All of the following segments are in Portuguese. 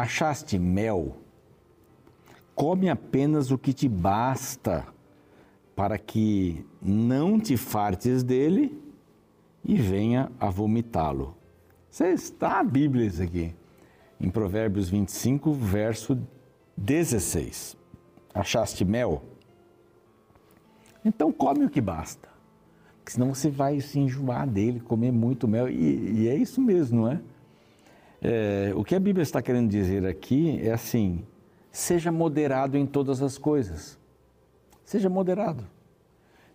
Achaste mel? Come apenas o que te basta, para que não te fartes dele e venha a vomitá-lo. Você está a Bíblia isso aqui, em Provérbios 25, verso 16. Achaste mel? Então come o que basta. Porque senão você vai se enjoar dele, comer muito mel. E, e é isso mesmo, não é? É? O que a Bíblia está querendo dizer aqui é assim: seja moderado em todas as coisas. Seja moderado.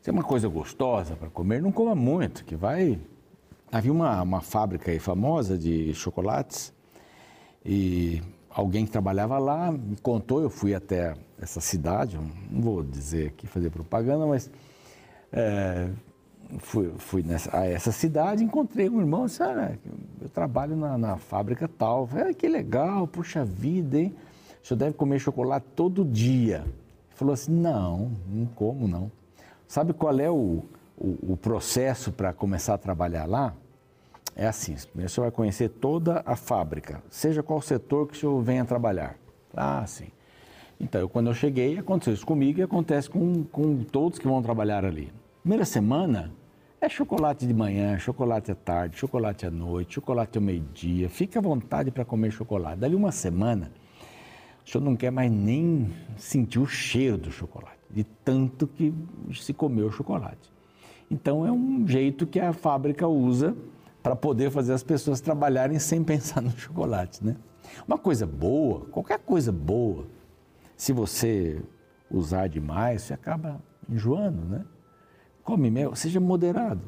Se é uma coisa gostosa para comer, não coma muito, que vai. Havia uma, uma fábrica aí famosa de chocolates e alguém que trabalhava lá me contou, eu fui até essa cidade, não vou dizer aqui, fazer propaganda, mas é, fui, fui nessa, a essa cidade, encontrei um irmão, disse, eu trabalho na, na fábrica tal. Falei, que legal, puxa vida, hein? O senhor deve comer chocolate todo dia. Ele falou assim, não, não como não. Sabe qual é o, o, o processo para começar a trabalhar lá? É assim, primeiro você vai conhecer toda a fábrica, seja qual setor que o senhor venha trabalhar. Ah, sim. Então, eu, quando eu cheguei, aconteceu isso comigo e acontece com, com todos que vão trabalhar ali. Primeira semana é chocolate de manhã, chocolate à tarde, chocolate à noite, chocolate ao meio-dia. Fique à vontade para comer chocolate. Dali uma semana, o senhor não quer mais nem sentir o cheiro do chocolate, de tanto que se comeu chocolate. Então, é um jeito que a fábrica usa para poder fazer as pessoas trabalharem sem pensar no chocolate, né? Uma coisa boa, qualquer coisa boa, se você usar demais, você acaba enjoando, né? Come mel, seja moderado.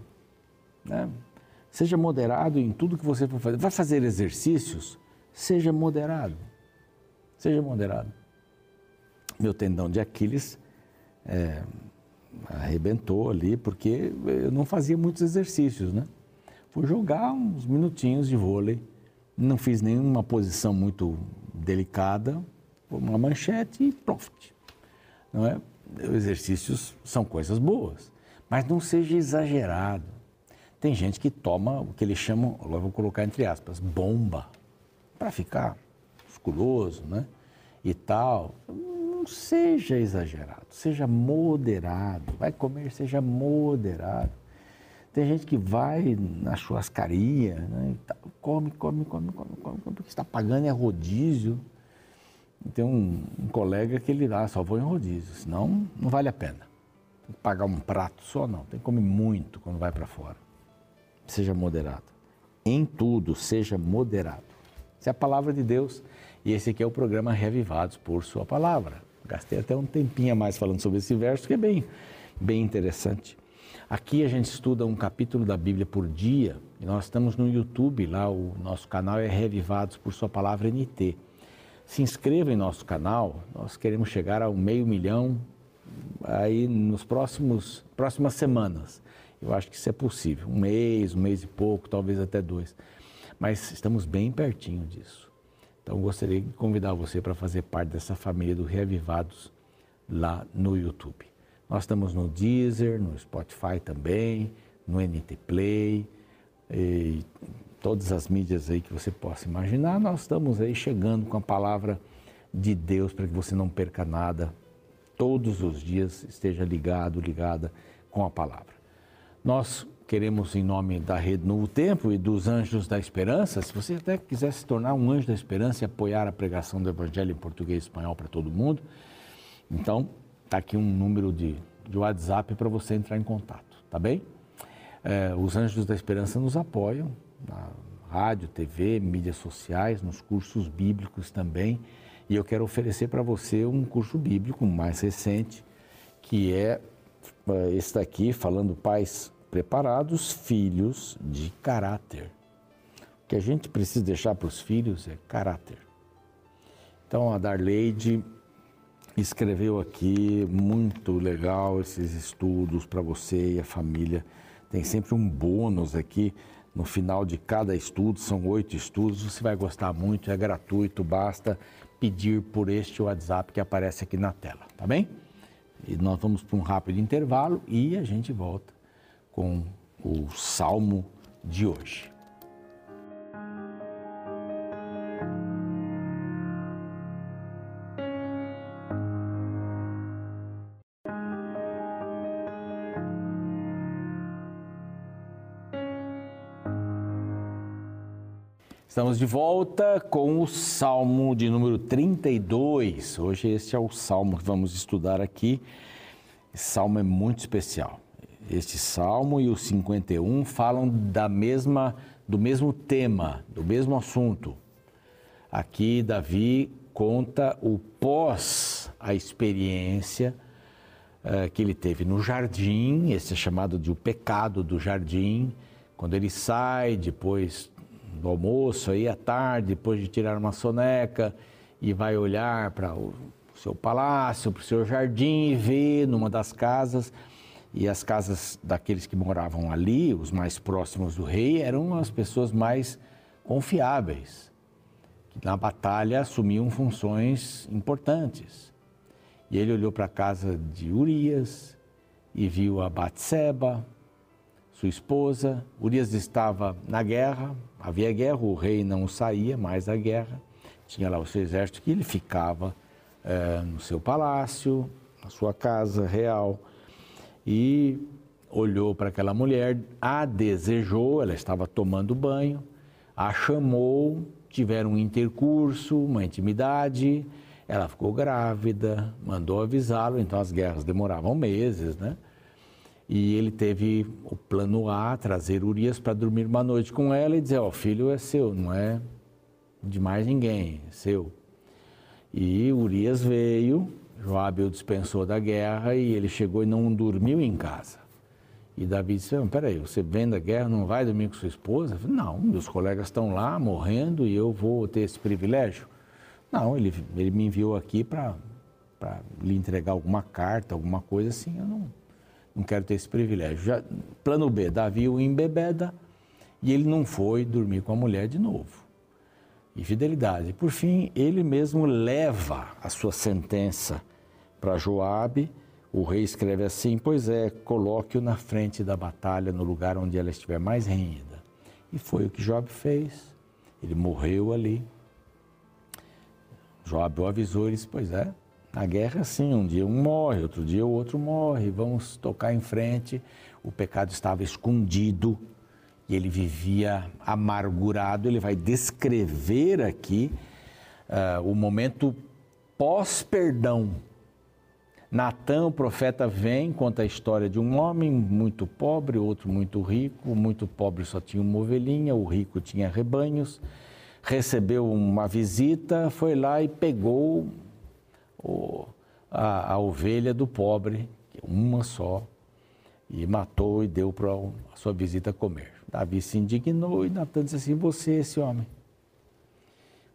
Né? Seja moderado em tudo que você for fazer. Vai fazer exercícios? Seja moderado. Seja moderado. Meu tendão de Aquiles é, arrebentou ali porque eu não fazia muitos exercícios, né? Fui jogar uns minutinhos de vôlei, não fiz nenhuma posição muito delicada, uma manchete e profit. Não é? Exercícios são coisas boas. Mas não seja exagerado. Tem gente que toma o que eles chamam, agora vou colocar entre aspas, bomba, para ficar musculoso, né? E tal. Não seja exagerado, seja moderado. Vai comer, seja moderado. Tem gente que vai na churrascaria, né? come, come, come, come, come, porque está pagando é rodízio. Tem um, um colega que ele dá, só vou em rodízio, senão não vale a pena pagar um prato só, não. Tem que comer muito quando vai para fora. Seja moderado. Em tudo, seja moderado. Essa é a palavra de Deus e esse aqui é o programa Revivados por Sua Palavra. Gastei até um tempinho a mais falando sobre esse verso, que é bem, bem interessante. Aqui a gente estuda um capítulo da Bíblia por dia e nós estamos no YouTube, lá o nosso canal é Revivados por Sua Palavra NT. Se inscreva em nosso canal, nós queremos chegar a um meio milhão aí nos próximos próximas semanas. Eu acho que isso é possível, um mês, um mês e pouco, talvez até dois. Mas estamos bem pertinho disso. Então gostaria de convidar você para fazer parte dessa família do Reavivados lá no YouTube. Nós estamos no Deezer, no Spotify também, no NT Play, e todas as mídias aí que você possa imaginar. Nós estamos aí chegando com a palavra de Deus para que você não perca nada todos os dias esteja ligado, ligada com a palavra. Nós queremos, em nome da Rede Novo Tempo e dos Anjos da Esperança, se você até quiser se tornar um anjo da esperança e apoiar a pregação do Evangelho em português e espanhol para todo mundo, então está aqui um número de, de WhatsApp para você entrar em contato, tá bem? É, os Anjos da Esperança nos apoiam na rádio, TV, mídias sociais, nos cursos bíblicos também. E eu quero oferecer para você um curso bíblico mais recente, que é eh, esse daqui, falando pais preparados, filhos de caráter. O que a gente precisa deixar para os filhos é caráter. Então a Darleide escreveu aqui, muito legal esses estudos para você e a família. Tem sempre um bônus aqui no final de cada estudo, são oito estudos, você vai gostar muito, é gratuito, basta pedir por este WhatsApp que aparece aqui na tela, tá bem? E nós vamos para um rápido intervalo e a gente volta com o salmo de hoje. Estamos de volta com o Salmo de número 32. Hoje este é o salmo que vamos estudar aqui. Esse salmo é muito especial. Este salmo e o 51 falam da mesma do mesmo tema, do mesmo assunto. Aqui Davi conta o pós a experiência uh, que ele teve no jardim, esse é chamado de o pecado do jardim, quando ele sai depois do almoço, aí à tarde, depois de tirar uma soneca e vai olhar para o seu palácio, para o seu jardim e vê numa das casas, e as casas daqueles que moravam ali, os mais próximos do rei, eram as pessoas mais confiáveis, que na batalha assumiam funções importantes. E ele olhou para a casa de Urias e viu a Batseba, sua esposa. Urias estava na guerra, havia guerra, o rei não saía mais da guerra, tinha lá o seu exército que ele ficava é, no seu palácio, na sua casa real, e olhou para aquela mulher, a desejou, ela estava tomando banho, a chamou, tiveram um intercurso, uma intimidade, ela ficou grávida, mandou avisá-lo, então as guerras demoravam meses, né? E ele teve o plano A, trazer Urias para dormir uma noite com ela e dizer: Ó, oh, filho é seu, não é de mais ninguém, é seu. E Urias veio, Joabe o dispensou da guerra e ele chegou e não dormiu em casa. E Davi disse: Peraí, você vem da guerra, não vai dormir com sua esposa? Falei, não, meus colegas estão lá morrendo e eu vou ter esse privilégio. Não, ele, ele me enviou aqui para lhe entregar alguma carta, alguma coisa assim. Eu não, não quero ter esse privilégio. Já, plano B, Davi o embebeda e ele não foi dormir com a mulher de novo. Infidelidade. Por fim, ele mesmo leva a sua sentença para Joabe. O rei escreve assim: Pois é, coloque-o na frente da batalha, no lugar onde ela estiver mais renhida. E foi o que Joabe fez. Ele morreu ali. Joabe o avisou, ele disse: Pois é, na guerra, sim, um dia um morre, outro dia o outro morre, vamos tocar em frente. O pecado estava escondido e ele vivia amargurado. Ele vai descrever aqui uh, o momento pós-perdão. Natan, o profeta, vem, conta a história de um homem muito pobre, outro muito rico. O muito pobre só tinha uma ovelhinha, o rico tinha rebanhos. Recebeu uma visita, foi lá e pegou o, a, a ovelha do pobre, uma só, e matou e deu para a sua visita comer. Davi se indignou e Natan disse assim: Você, esse homem,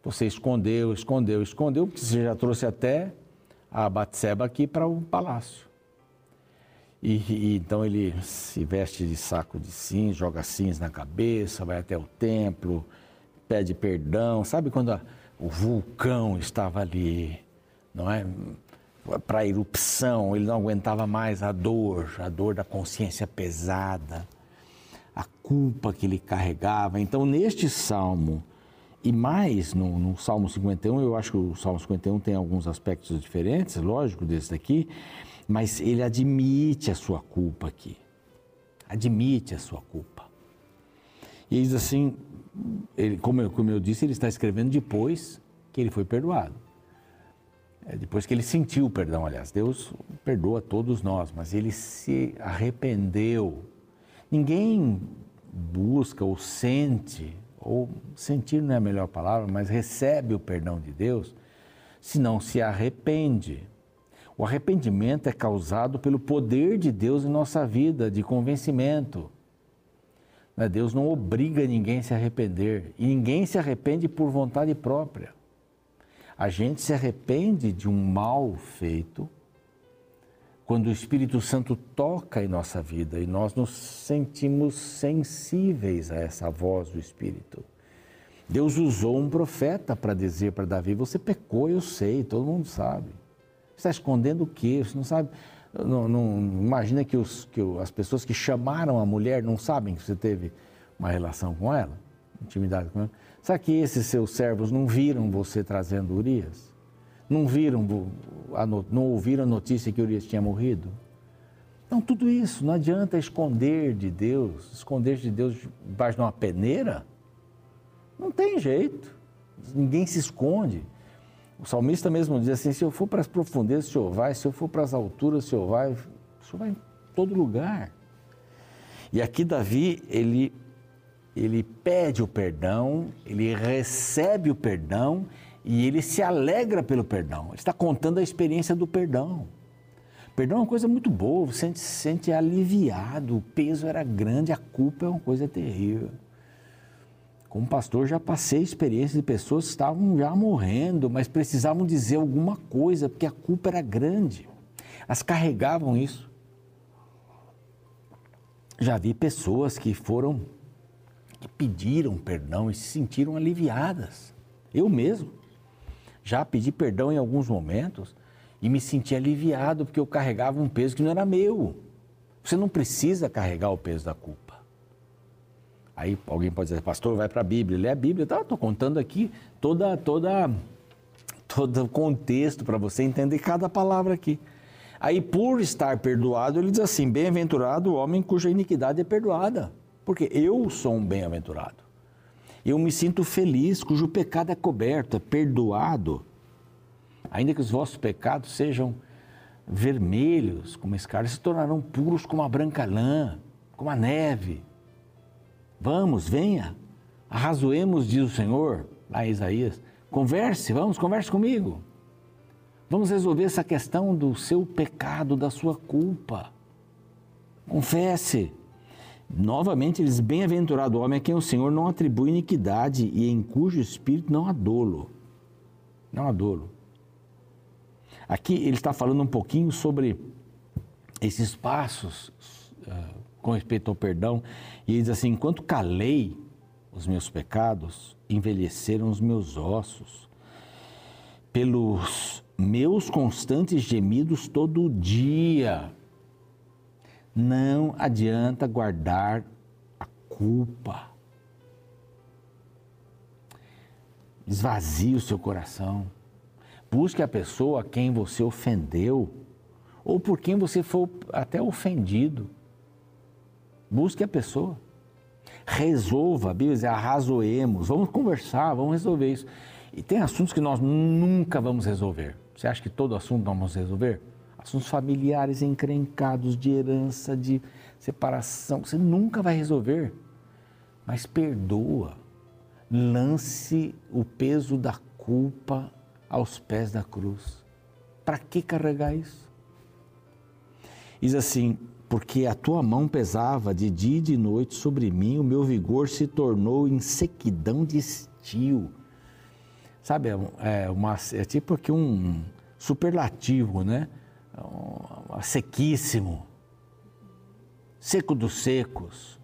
você escondeu, escondeu, escondeu, porque você já trouxe até a Batseba aqui para o palácio. E, e, então ele se veste de saco de cinza, joga cinza na cabeça, vai até o templo, pede perdão. Sabe quando a, o vulcão estava ali não é? Para a erupção, ele não aguentava mais a dor, a dor da consciência pesada, a culpa que ele carregava. Então, neste salmo, e mais no, no, Salmo 51, eu acho que o Salmo 51 tem alguns aspectos diferentes, lógico, desse daqui, mas ele admite a sua culpa aqui. Admite a sua culpa. E diz assim, ele, como, eu, como eu disse, ele está escrevendo depois que ele foi perdoado. É, depois que ele sentiu o perdão, aliás, Deus perdoa todos nós, mas ele se arrependeu. Ninguém busca ou sente, ou sentir não é a melhor palavra, mas recebe o perdão de Deus, se não se arrepende. O arrependimento é causado pelo poder de Deus em nossa vida, de convencimento. Né, Deus não obriga ninguém a se arrepender, e ninguém se arrepende por vontade própria. A gente se arrepende de um mal feito quando o Espírito Santo toca em nossa vida e nós nos sentimos sensíveis a essa voz do Espírito. Deus usou um profeta para dizer para Davi: Você pecou, eu sei, todo mundo sabe. Você está escondendo o quê? Você não sabe. Não, não, imagina que, os, que as pessoas que chamaram a mulher não sabem que você teve uma relação com ela, intimidade com ela. Será que esses seus servos não viram você trazendo Urias? Não viram, não ouviram a notícia que Urias tinha morrido? Então, tudo isso, não adianta esconder de Deus, esconder de Deus debaixo de uma peneira. Não tem jeito. Ninguém se esconde. O salmista mesmo diz assim: se eu for para as profundezas, o Senhor vai, se eu for para as alturas, o Senhor vai, o Senhor vai em todo lugar. E aqui Davi, ele, ele pede o perdão, ele recebe o perdão e ele se alegra pelo perdão. Ele está contando a experiência do perdão. Perdão é uma coisa muito boa, você se sente aliviado, o peso era grande, a culpa é uma coisa terrível. Como pastor, já passei experiência de pessoas que estavam já morrendo, mas precisavam dizer alguma coisa, porque a culpa era grande. Elas carregavam isso. Já vi pessoas que foram, que pediram perdão e se sentiram aliviadas. Eu mesmo já pedi perdão em alguns momentos e me senti aliviado porque eu carregava um peso que não era meu. Você não precisa carregar o peso da culpa. Aí alguém pode dizer, pastor, vai para a Bíblia, lê a Bíblia. Estou tá, contando aqui toda, toda, todo o contexto para você entender cada palavra aqui. Aí, por estar perdoado, ele diz assim: Bem-aventurado o homem cuja iniquidade é perdoada. Porque eu sou um bem-aventurado. Eu me sinto feliz, cujo pecado é coberto, é perdoado. Ainda que os vossos pecados sejam vermelhos como escarlate, se tornarão puros como a branca lã, como a neve. Vamos, venha, arrazoemos, diz o Senhor, lá em Isaías. Converse, vamos, converse comigo. Vamos resolver essa questão do seu pecado, da sua culpa. Confesse. Novamente, eles bem-aventurado o homem a quem o Senhor não atribui iniquidade e em cujo espírito não há dolo. Não há dolo. Aqui ele está falando um pouquinho sobre esses passos uh, com respeito ao perdão, e ele diz assim: enquanto calei os meus pecados, envelheceram os meus ossos, pelos meus constantes gemidos todo dia. Não adianta guardar a culpa. Esvazie o seu coração. Busque a pessoa a quem você ofendeu ou por quem você foi até ofendido. Busque a pessoa. Resolva, a Bíblia diz, arrazoemos, vamos conversar, vamos resolver isso. E tem assuntos que nós nunca vamos resolver. Você acha que todo assunto nós vamos resolver? Assuntos familiares encrencados, de herança, de separação, você nunca vai resolver. Mas perdoa. Lance o peso da culpa aos pés da cruz. Para que carregar isso? Diz assim: porque a tua mão pesava de dia e de noite sobre mim, o meu vigor se tornou em sequidão de estio. Sabe, é, uma, é tipo que um superlativo, né? Um, sequíssimo, seco dos secos.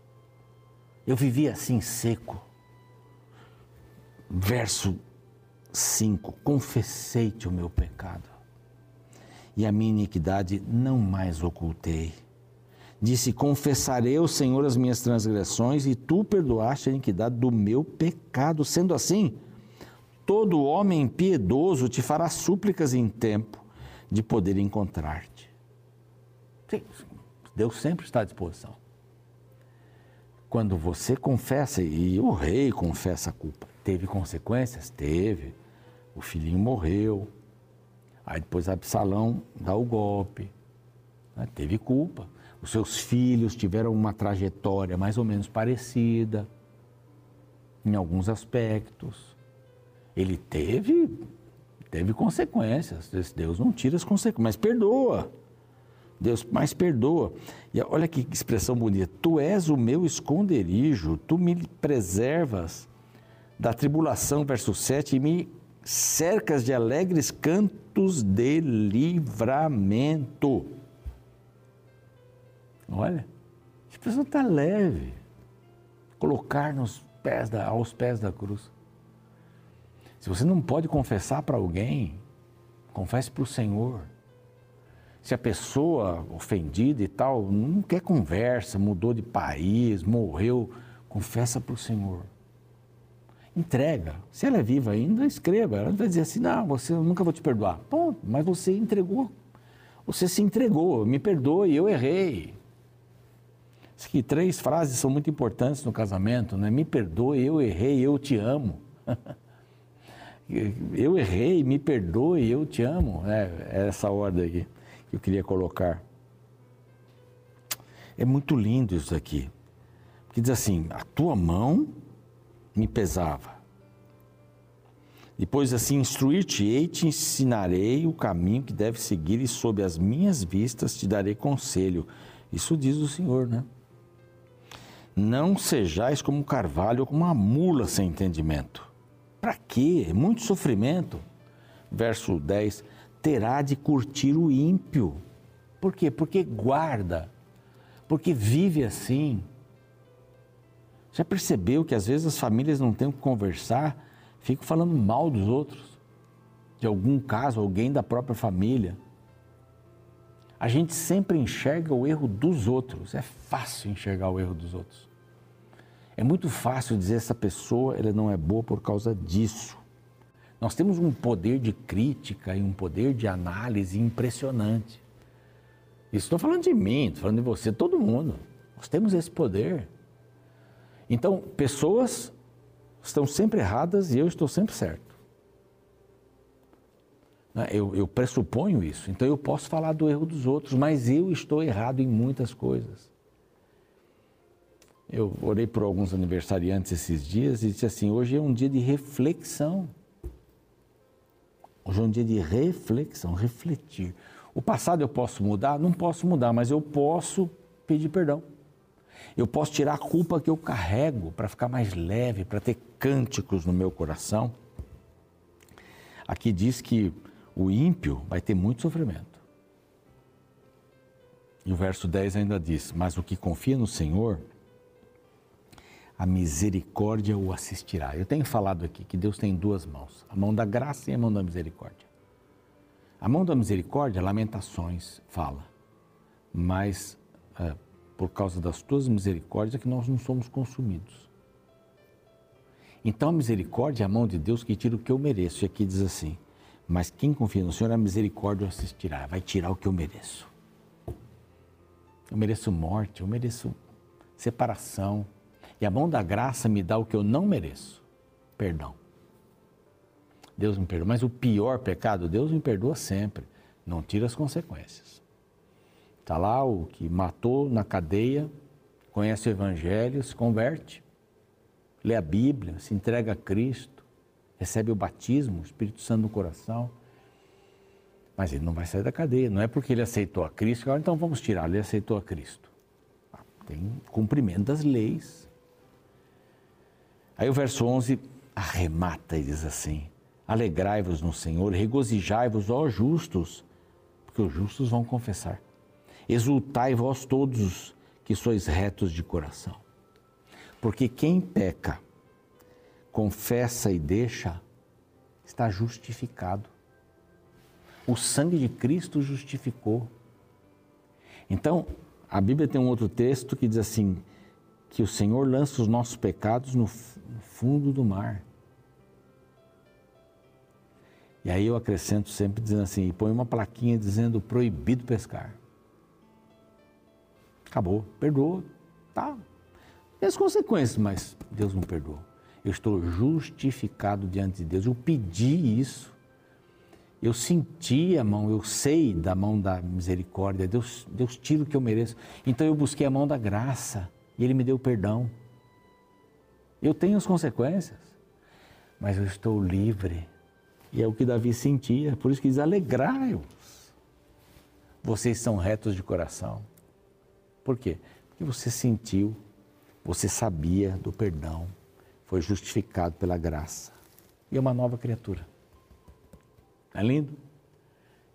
Eu vivia assim seco. Verso 5: Confessei-te o meu pecado, e a minha iniquidade não mais ocultei Disse: Confessarei ao Senhor as minhas transgressões e tu perdoaste a iniquidade do meu pecado. Sendo assim, todo homem piedoso te fará súplicas em tempo de poder encontrar-te. Deus sempre está à disposição. Quando você confessa, e o rei confessa a culpa, teve consequências? Teve. O filhinho morreu. Aí depois Absalão dá o golpe. Né? Teve culpa. Os seus filhos tiveram uma trajetória mais ou menos parecida em alguns aspectos. Ele teve teve consequências. Deus não tira as consequências, mas perdoa. Deus mais perdoa. E olha que expressão bonita. Tu és o meu esconderijo, tu me preservas da tribulação, verso 7, e me cercas de alegres cantos de livramento. Olha, a pessoa está leve. Colocar nos pés da, aos pés da cruz. Se você não pode confessar para alguém, confesse para o Senhor. Se a pessoa ofendida e tal não quer conversa, mudou de país, morreu, confessa para o Senhor. Entrega. Se ela é viva ainda, escreva. Ela vai dizer assim: não, você eu nunca vou te perdoar. Bom, mas você entregou. Você se entregou. Me perdoe, eu errei. que três frases são muito importantes no casamento, né? Me perdoe, eu errei, eu te amo. eu errei, me perdoe, eu te amo. É, é essa ordem aqui que eu queria colocar. É muito lindo isso aqui. Porque diz assim: a tua mão me pesava. Depois assim, instruir-te-ei, te ensinarei o caminho que deve seguir e sob as minhas vistas te darei conselho. Isso diz o Senhor, né? Não sejais como um carvalho ou como uma mula sem entendimento. Para quê? Muito sofrimento. Verso 10: terá de curtir o ímpio. Por quê? Porque guarda, porque vive assim. Já percebeu que às vezes as famílias não têm o que conversar, ficam falando mal dos outros, de algum caso, alguém da própria família. A gente sempre enxerga o erro dos outros, é fácil enxergar o erro dos outros. É muito fácil dizer essa pessoa ela não é boa por causa disso. Nós temos um poder de crítica e um poder de análise impressionante. Estou falando de mim, estou falando de você, todo mundo. Nós temos esse poder. Então, pessoas estão sempre erradas e eu estou sempre certo. Né, eu, eu pressuponho isso. Então, eu posso falar do erro dos outros, mas eu estou errado em muitas coisas. Eu orei por alguns aniversariantes esses dias e disse assim: hoje é um dia de reflexão. Hoje é um dia de reflexão, refletir. O passado eu posso mudar? Não posso mudar, mas eu posso pedir perdão. Eu posso tirar a culpa que eu carrego para ficar mais leve, para ter cânticos no meu coração. Aqui diz que o ímpio vai ter muito sofrimento. E o verso 10 ainda diz: Mas o que confia no Senhor a misericórdia o assistirá. Eu tenho falado aqui que Deus tem duas mãos, a mão da graça e a mão da misericórdia. A mão da misericórdia, Lamentações fala, mas é, por causa das tuas misericórdias é que nós não somos consumidos. Então a misericórdia é a mão de Deus que tira o que eu mereço. E aqui diz assim: Mas quem confia no Senhor, a misericórdia o assistirá, vai tirar o que eu mereço. Eu mereço morte, eu mereço separação, e a mão da graça me dá o que eu não mereço: perdão. Deus me perdoa. Mas o pior pecado, Deus me perdoa sempre. Não tira as consequências. Está lá o que matou na cadeia, conhece o Evangelho, se converte, lê a Bíblia, se entrega a Cristo, recebe o batismo, o Espírito Santo no coração. Mas ele não vai sair da cadeia. Não é porque ele aceitou a Cristo, então vamos tirar. Ele aceitou a Cristo. Tem cumprimento das leis. Aí o verso 11 arremata e diz assim: Alegrai-vos no Senhor, regozijai-vos, ó justos, porque os justos vão confessar. Exultai vós todos que sois retos de coração. Porque quem peca, confessa e deixa, está justificado. O sangue de Cristo justificou. Então, a Bíblia tem um outro texto que diz assim: que o Senhor lança os nossos pecados no, fundo do mar. E aí eu acrescento sempre dizendo assim, e põe uma plaquinha dizendo proibido pescar. Acabou, perdoou, tá. Tem as consequências, mas Deus não perdoou. Eu estou justificado diante de Deus. Eu pedi isso. Eu senti a mão, eu sei da mão da misericórdia. Deus, Deus tira o que eu mereço. Então eu busquei a mão da graça e Ele me deu perdão. Eu tenho as consequências, mas eu estou livre. E é o que Davi sentia, por isso que diz: alegrai-vos. Vocês são retos de coração. Por quê? Porque você sentiu, você sabia do perdão, foi justificado pela graça e é uma nova criatura. É lindo?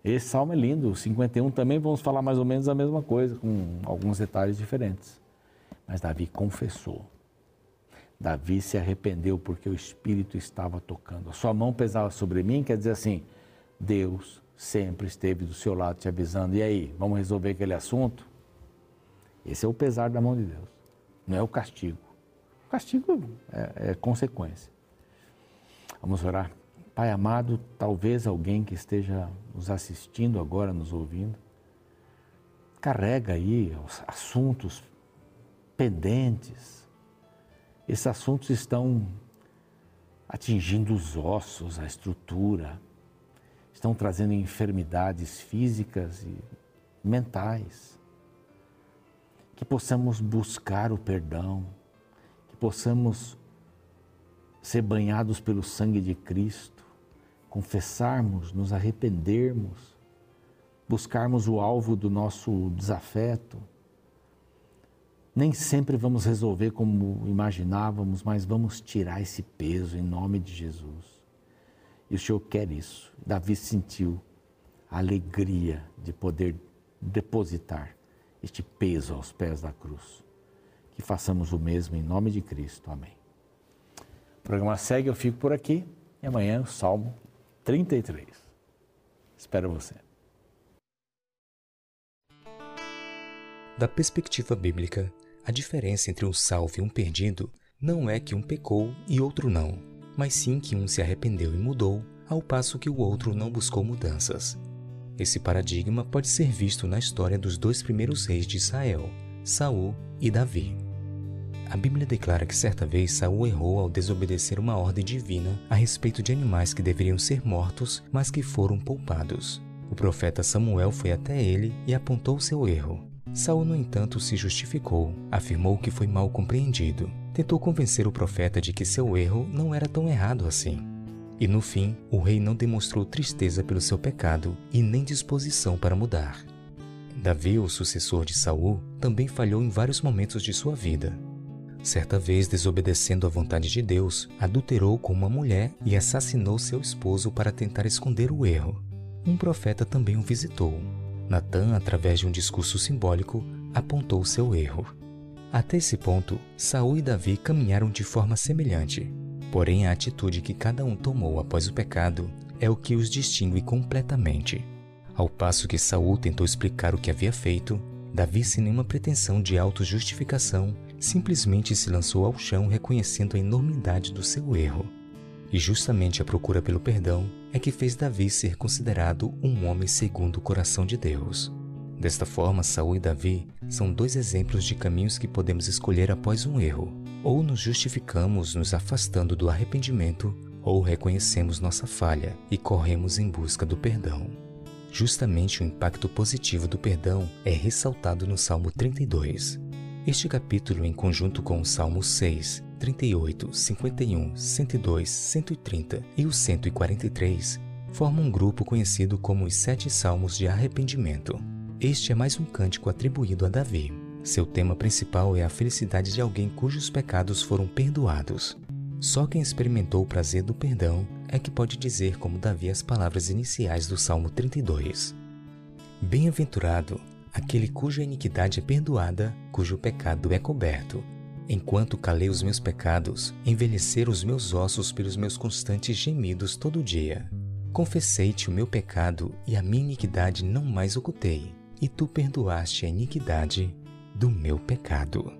Esse salmo é lindo. O 51 também vamos falar mais ou menos a mesma coisa, com alguns detalhes diferentes. Mas Davi confessou. Davi se arrependeu porque o Espírito estava tocando. A sua mão pesava sobre mim, quer dizer assim: Deus sempre esteve do seu lado te avisando. E aí, vamos resolver aquele assunto? Esse é o pesar da mão de Deus, não é o castigo. O castigo é, é consequência. Vamos orar. Pai amado, talvez alguém que esteja nos assistindo agora, nos ouvindo, carrega aí os assuntos pendentes. Esses assuntos estão atingindo os ossos, a estrutura, estão trazendo enfermidades físicas e mentais. Que possamos buscar o perdão, que possamos ser banhados pelo sangue de Cristo, confessarmos, nos arrependermos, buscarmos o alvo do nosso desafeto. Nem sempre vamos resolver como imaginávamos, mas vamos tirar esse peso em nome de Jesus. E o Senhor quer isso. Davi sentiu a alegria de poder depositar este peso aos pés da cruz. Que façamos o mesmo em nome de Cristo. Amém. O programa segue, eu fico por aqui e amanhã o Salmo 33. Espero você. Da perspectiva bíblica, a diferença entre um salvo e um perdido não é que um pecou e outro não, mas sim que um se arrependeu e mudou, ao passo que o outro não buscou mudanças. Esse paradigma pode ser visto na história dos dois primeiros reis de Israel, Saul e Davi. A Bíblia declara que certa vez Saul errou ao desobedecer uma ordem divina a respeito de animais que deveriam ser mortos, mas que foram poupados. O profeta Samuel foi até ele e apontou seu erro. Saul, no entanto, se justificou, afirmou que foi mal compreendido. Tentou convencer o profeta de que seu erro não era tão errado assim. E no fim, o rei não demonstrou tristeza pelo seu pecado e nem disposição para mudar. Davi, o sucessor de Saul, também falhou em vários momentos de sua vida. Certa vez, desobedecendo à vontade de Deus, adulterou com uma mulher e assassinou seu esposo para tentar esconder o erro. Um profeta também o visitou. Natan, através de um discurso simbólico, apontou seu erro. Até esse ponto, Saul e Davi caminharam de forma semelhante, Porém, a atitude que cada um tomou após o pecado é o que os distingue completamente. Ao passo que Saul tentou explicar o que havia feito, Davi, sem nenhuma pretensão de autojustificação, simplesmente se lançou ao chão reconhecendo a enormidade do seu erro. E justamente a procura pelo perdão é que fez Davi ser considerado um homem segundo o coração de Deus. Desta forma, Saul e Davi são dois exemplos de caminhos que podemos escolher após um erro. Ou nos justificamos nos afastando do arrependimento, ou reconhecemos nossa falha e corremos em busca do perdão. Justamente o impacto positivo do perdão é ressaltado no Salmo 32. Este capítulo, em conjunto com o Salmo 6, 38, 51, 102, 130 e o 143, formam um grupo conhecido como os Sete Salmos de Arrependimento. Este é mais um cântico atribuído a Davi. Seu tema principal é a felicidade de alguém cujos pecados foram perdoados. Só quem experimentou o prazer do perdão é que pode dizer como Davi as palavras iniciais do Salmo 32. Bem-aventurado aquele cuja iniquidade é perdoada, cujo pecado é coberto. Enquanto calei os meus pecados, envelheceram os meus ossos pelos meus constantes gemidos todo dia. Confessei-te o meu pecado e a minha iniquidade não mais ocultei e tu perdoaste a iniquidade do meu pecado.